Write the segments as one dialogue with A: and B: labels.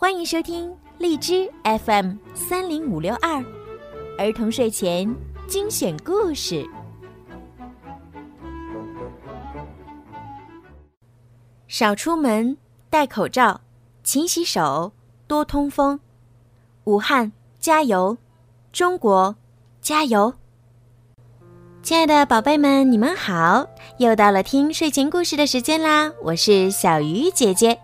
A: 欢迎收听荔枝 FM 三零五六二儿童睡前精选故事。少出门，戴口罩，勤洗手，多通风。武汉加油，中国加油！亲爱的宝贝们，你们好！又到了听睡前故事的时间啦，我是小鱼姐姐。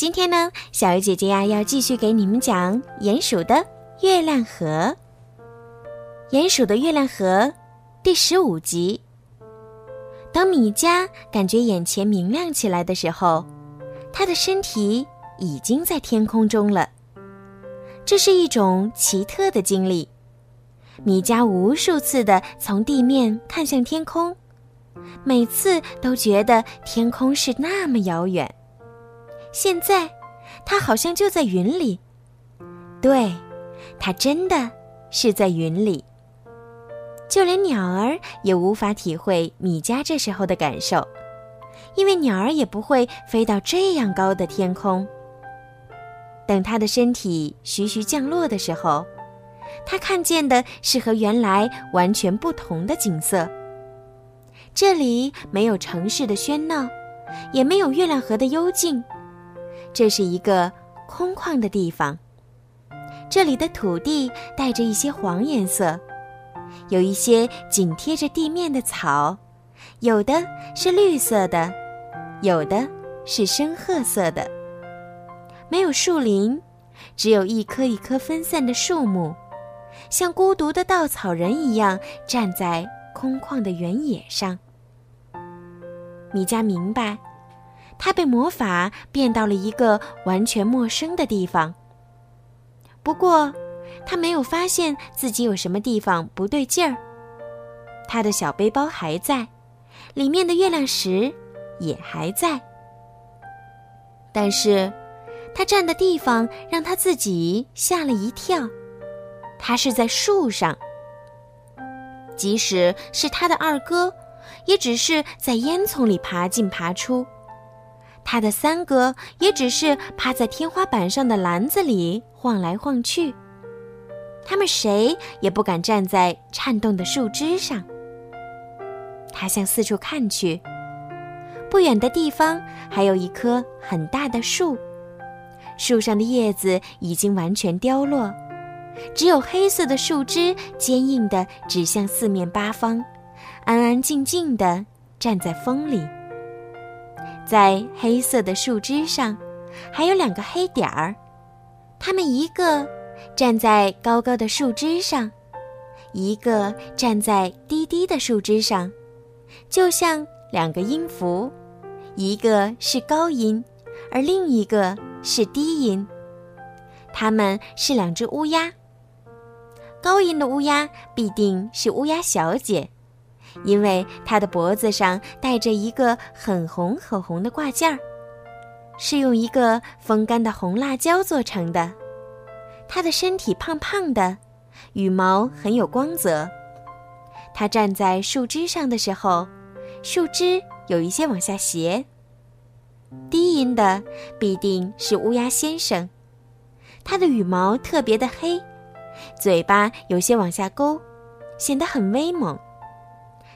A: 今天呢，小鱼姐姐呀要继续给你们讲《鼹鼠的月亮河》。鼹鼠的月亮河第十五集。当米迦感觉眼前明亮起来的时候，他的身体已经在天空中了。这是一种奇特的经历。米迦无数次的从地面看向天空，每次都觉得天空是那么遥远。现在，他好像就在云里。对，他真的是在云里。就连鸟儿也无法体会米迦这时候的感受，因为鸟儿也不会飞到这样高的天空。等他的身体徐徐降落的时候，他看见的是和原来完全不同的景色。这里没有城市的喧闹，也没有月亮河的幽静。这是一个空旷的地方，这里的土地带着一些黄颜色，有一些紧贴着地面的草，有的是绿色的，有的是深褐色的。没有树林，只有一棵一棵分散的树木，像孤独的稻草人一样站在空旷的原野上。米迦明白。他被魔法变到了一个完全陌生的地方。不过，他没有发现自己有什么地方不对劲儿。他的小背包还在，里面的月亮石也还在。但是，他站的地方让他自己吓了一跳。他是在树上。即使是他的二哥，也只是在烟囱里爬进爬出。他的三哥也只是趴在天花板上的篮子里晃来晃去，他们谁也不敢站在颤动的树枝上。他向四处看去，不远的地方还有一棵很大的树，树上的叶子已经完全凋落，只有黑色的树枝坚硬地指向四面八方，安安静静地站在风里。在黑色的树枝上，还有两个黑点儿，它们一个站在高高的树枝上，一个站在低低的树枝上，就像两个音符，一个是高音，而另一个是低音。它们是两只乌鸦。高音的乌鸦必定是乌鸦小姐。因为它的脖子上戴着一个很红很红的挂件儿，是用一个风干的红辣椒做成的。它的身体胖胖的，羽毛很有光泽。它站在树枝上的时候，树枝有一些往下斜。低音的必定是乌鸦先生，它的羽毛特别的黑，嘴巴有些往下勾，显得很威猛。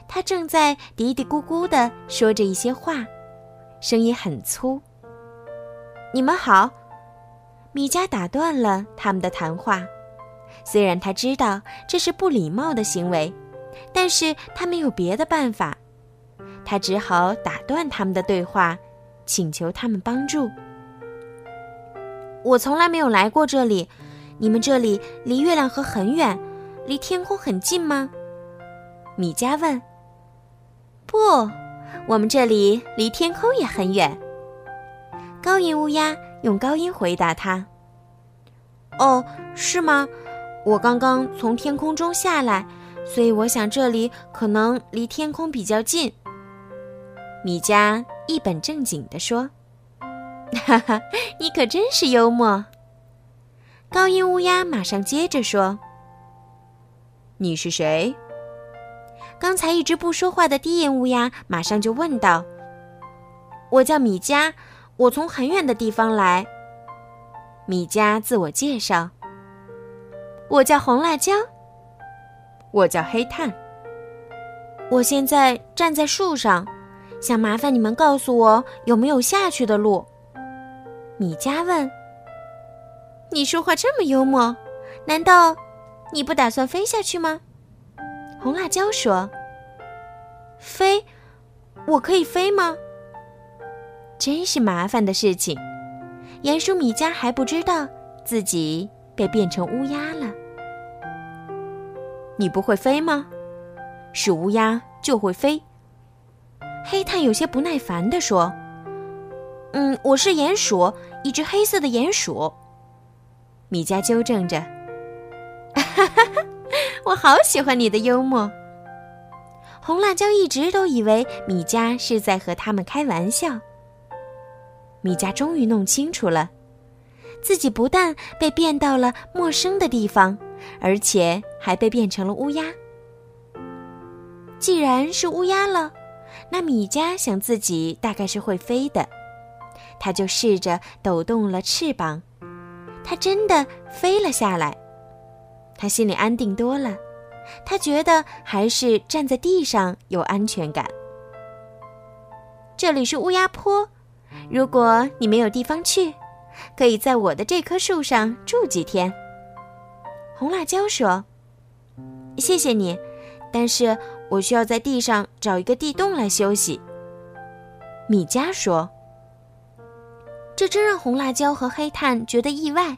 A: 他正在嘀嘀咕咕地说着一些话，声音很粗。你们好，米迦打断了他们的谈话。虽然他知道这是不礼貌的行为，但是他没有别的办法，他只好打断他们的对话，请求他们帮助。我从来没有来过这里，你们这里离月亮河很远，离天空很近吗？米迦问。不，我们这里离天空也很远。高音乌鸦用高音回答他：“哦，是吗？我刚刚从天空中下来，所以我想这里可能离天空比较近。”米迦一本正经地说：“哈哈，你可真是幽默。”高音乌鸦马上接着说：“
B: 你是谁？”
A: 刚才一直不说话的低音乌鸦马上就问道：“我叫米迦，我从很远的地方来。”米迦自我介绍：“我叫红辣椒。”“
B: 我叫黑炭。”“
A: 我现在站在树上，想麻烦你们告诉我有没有下去的路。”米迦问。“你说话这么幽默，难道你不打算飞下去吗？”红辣椒说。“飞？我可以飞吗？”真是麻烦的事情。鼹鼠米迦还不知道自己被变成乌鸦了。
B: 你不会飞吗？是乌鸦就会飞。
A: 黑炭有些不耐烦地说：“嗯，我是鼹鼠，一只黑色的鼹鼠。”米迦纠正着：“，我好喜欢你的幽默。”红辣椒一直都以为米迦是在和他们开玩笑。米迦终于弄清楚了，自己不但被变到了陌生的地方，而且还被变成了乌鸦。既然是乌鸦了，那米迦想自己大概是会飞的，他就试着抖动了翅膀，他真的飞了下来。他心里安定多了，他觉得还是站在地上有安全感。这里是乌鸦坡。如果你没有地方去，可以在我的这棵树上住几天。红辣椒说：“谢谢你，但是我需要在地上找一个地洞来休息。”米迦说：“这真让红辣椒和黑炭觉得意外，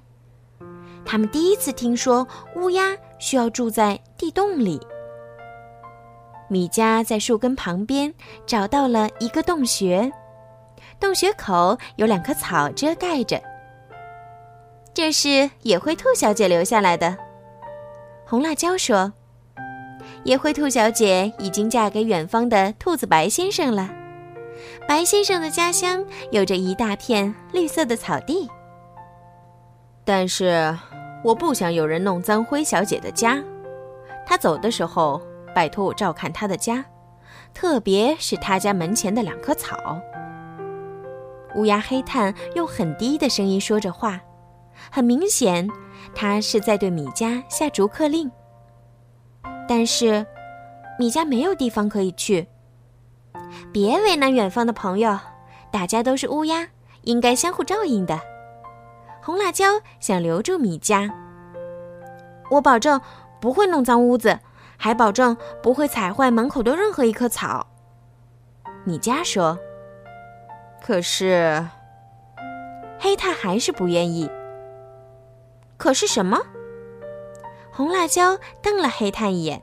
A: 他们第一次听说乌鸦需要住在地洞里。”米迦在树根旁边找到了一个洞穴。洞穴口有两棵草遮盖着。这是野灰兔小姐留下来的。红辣椒说：“野灰兔小姐已经嫁给远方的兔子白先生了。白先生的家乡有着一大片绿色的草地。
B: 但是，我不想有人弄脏灰小姐的家。她走的时候，拜托我照看她的家，特别是她家门前的两棵草。”
A: 乌鸦黑炭用很低的声音说着话，很明显，他是在对米迦下逐客令。但是，米迦没有地方可以去。别为难远方的朋友，大家都是乌鸦，应该相互照应的。红辣椒想留住米迦，我保证不会弄脏屋子，还保证不会踩坏门口的任何一棵草。米迦说。
B: 可是，
A: 黑炭还是不愿意。可是什么？红辣椒瞪了黑炭一眼，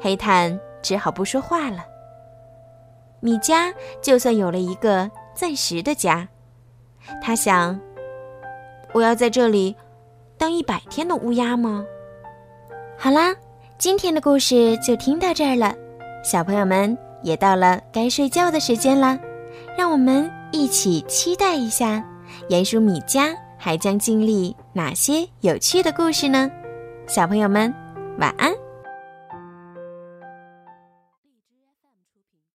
A: 黑炭只好不说话了。米迦就算有了一个暂时的家，他想：我要在这里当一百天的乌鸦吗？好啦，今天的故事就听到这儿了，小朋友们也到了该睡觉的时间了。让我们一起期待一下，鼹鼠米家还将经历哪些有趣的故事呢？小朋友们，晚安。